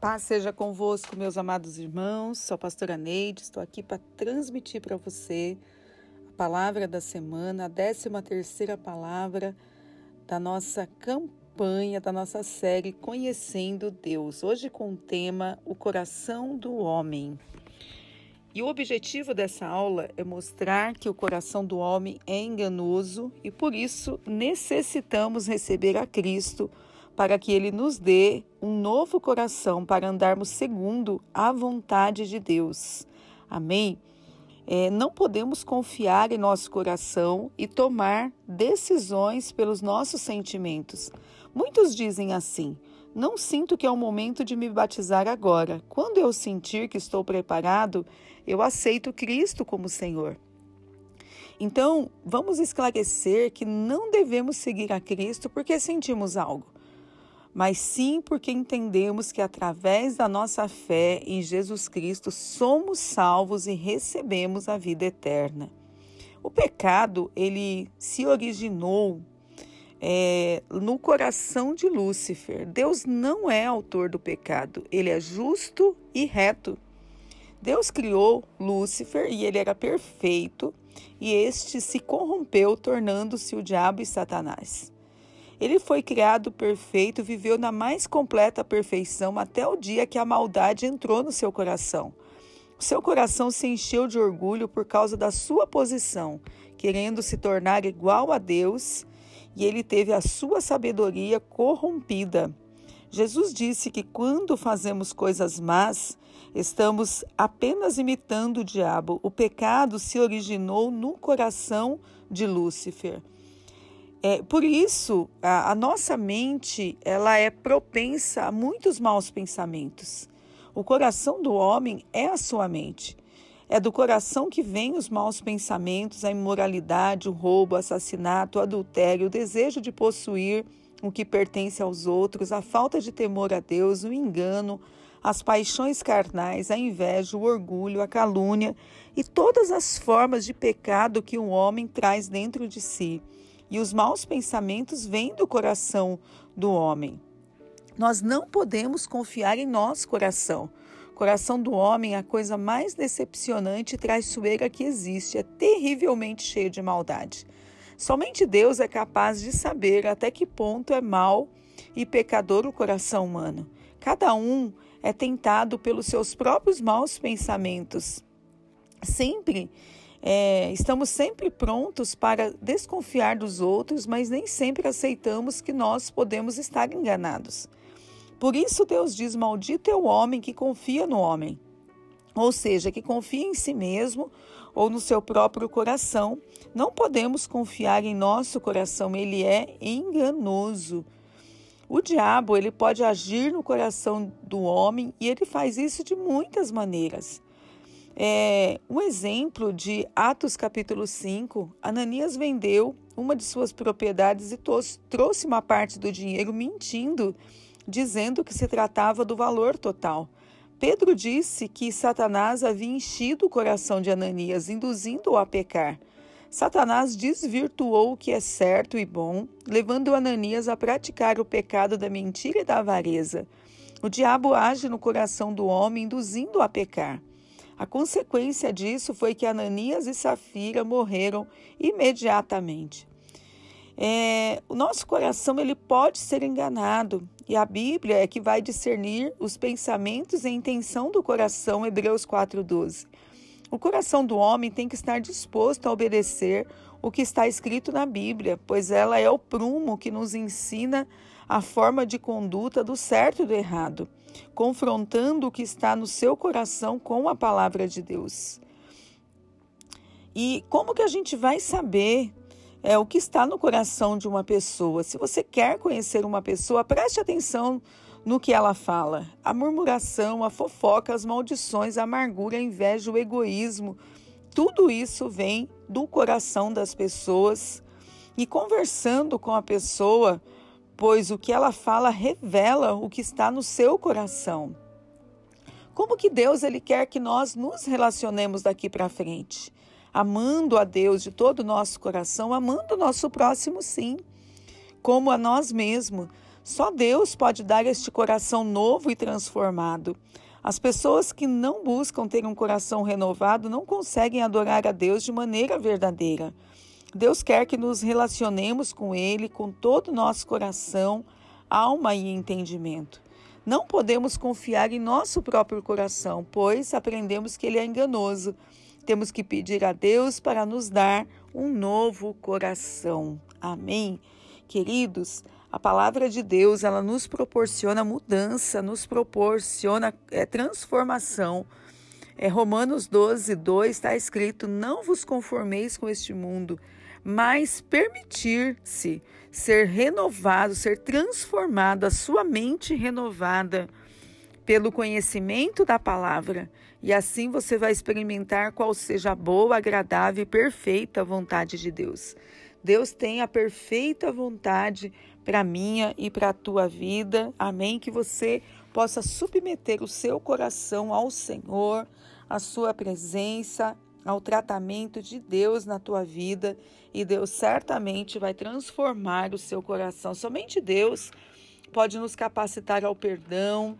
Paz seja convosco, meus amados irmãos. Sou a pastora Neide, estou aqui para transmitir para você a palavra da semana, a 13 terceira palavra da nossa campanha, da nossa série Conhecendo Deus. Hoje com o tema O Coração do Homem. E o objetivo dessa aula é mostrar que o coração do homem é enganoso e por isso necessitamos receber a Cristo para que Ele nos dê um novo coração para andarmos segundo a vontade de Deus. Amém? É, não podemos confiar em nosso coração e tomar decisões pelos nossos sentimentos. Muitos dizem assim: não sinto que é o momento de me batizar agora. Quando eu sentir que estou preparado, eu aceito Cristo como Senhor. Então, vamos esclarecer que não devemos seguir a Cristo porque sentimos algo mas sim porque entendemos que através da nossa fé em Jesus Cristo somos salvos e recebemos a vida eterna. O pecado ele se originou é, no coração de Lúcifer. Deus não é autor do pecado, ele é justo e reto. Deus criou Lúcifer e ele era perfeito, e este se corrompeu, tornando-se o diabo e Satanás. Ele foi criado perfeito, viveu na mais completa perfeição até o dia que a maldade entrou no seu coração. Seu coração se encheu de orgulho por causa da sua posição, querendo se tornar igual a Deus, e ele teve a sua sabedoria corrompida. Jesus disse que quando fazemos coisas más, estamos apenas imitando o diabo. O pecado se originou no coração de Lúcifer. É, por isso, a, a nossa mente ela é propensa a muitos maus pensamentos. O coração do homem é a sua mente. É do coração que vêm os maus pensamentos, a imoralidade, o roubo, o assassinato, o adultério, o desejo de possuir o que pertence aos outros, a falta de temor a Deus, o engano, as paixões carnais, a inveja, o orgulho, a calúnia e todas as formas de pecado que um homem traz dentro de si e os maus pensamentos vêm do coração do homem. Nós não podemos confiar em nosso coração. O coração do homem é a coisa mais decepcionante e traiçoeira que existe, é terrivelmente cheio de maldade. Somente Deus é capaz de saber até que ponto é mau e pecador o coração humano. Cada um é tentado pelos seus próprios maus pensamentos. Sempre é, estamos sempre prontos para desconfiar dos outros, mas nem sempre aceitamos que nós podemos estar enganados. Por isso, Deus diz: Maldito é o homem que confia no homem, ou seja, que confia em si mesmo ou no seu próprio coração. Não podemos confiar em nosso coração, ele é enganoso. O diabo ele pode agir no coração do homem e ele faz isso de muitas maneiras. É, um exemplo de Atos capítulo 5, Ananias vendeu uma de suas propriedades e trouxe uma parte do dinheiro mentindo, dizendo que se tratava do valor total. Pedro disse que Satanás havia enchido o coração de Ananias, induzindo-o a pecar. Satanás desvirtuou o que é certo e bom, levando Ananias a praticar o pecado da mentira e da avareza. O diabo age no coração do homem, induzindo-o a pecar. A consequência disso foi que Ananias e Safira morreram imediatamente. É, o nosso coração ele pode ser enganado e a Bíblia é que vai discernir os pensamentos e a intenção do coração, Hebreus 4:12. O coração do homem tem que estar disposto a obedecer o que está escrito na Bíblia, pois ela é o prumo que nos ensina a forma de conduta do certo e do errado confrontando o que está no seu coração com a palavra de Deus. E como que a gente vai saber é, o que está no coração de uma pessoa? Se você quer conhecer uma pessoa, preste atenção no que ela fala. A murmuração, a fofoca, as maldições, a amargura, a inveja, o egoísmo, tudo isso vem do coração das pessoas. E conversando com a pessoa, pois o que ela fala revela o que está no seu coração. Como que Deus ele quer que nós nos relacionemos daqui para frente? Amando a Deus de todo o nosso coração, amando o nosso próximo sim, como a nós mesmos. Só Deus pode dar este coração novo e transformado. As pessoas que não buscam ter um coração renovado não conseguem adorar a Deus de maneira verdadeira. Deus quer que nos relacionemos com Ele com todo o nosso coração, alma e entendimento. Não podemos confiar em nosso próprio coração, pois aprendemos que ele é enganoso. Temos que pedir a Deus para nos dar um novo coração. Amém. Queridos, a palavra de Deus, ela nos proporciona mudança, nos proporciona é, transformação. É, Romanos 12, 2 está escrito: Não vos conformeis com este mundo, mas permitir-se ser renovado, ser transformado, a sua mente renovada pelo conhecimento da palavra. E assim você vai experimentar qual seja a boa, agradável e perfeita vontade de Deus. Deus tem a perfeita vontade para minha e para a tua vida. Amém. Que você possa submeter o seu coração ao Senhor, à sua presença, ao tratamento de Deus na tua vida e Deus certamente vai transformar o seu coração. Somente Deus pode nos capacitar ao perdão,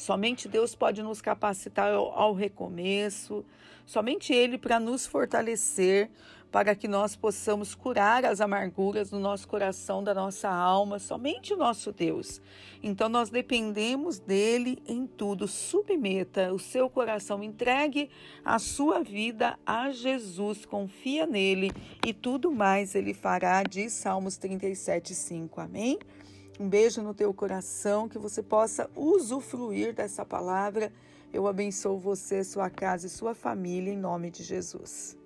somente Deus pode nos capacitar ao, ao recomeço, somente Ele para nos fortalecer para que nós possamos curar as amarguras do nosso coração, da nossa alma, somente o nosso Deus. Então nós dependemos dele em tudo. Submeta o seu coração, entregue a sua vida a Jesus, confia nele e tudo mais ele fará, diz Salmos 37, 5. Amém? Um beijo no teu coração, que você possa usufruir dessa palavra. Eu abençoo você, sua casa e sua família, em nome de Jesus.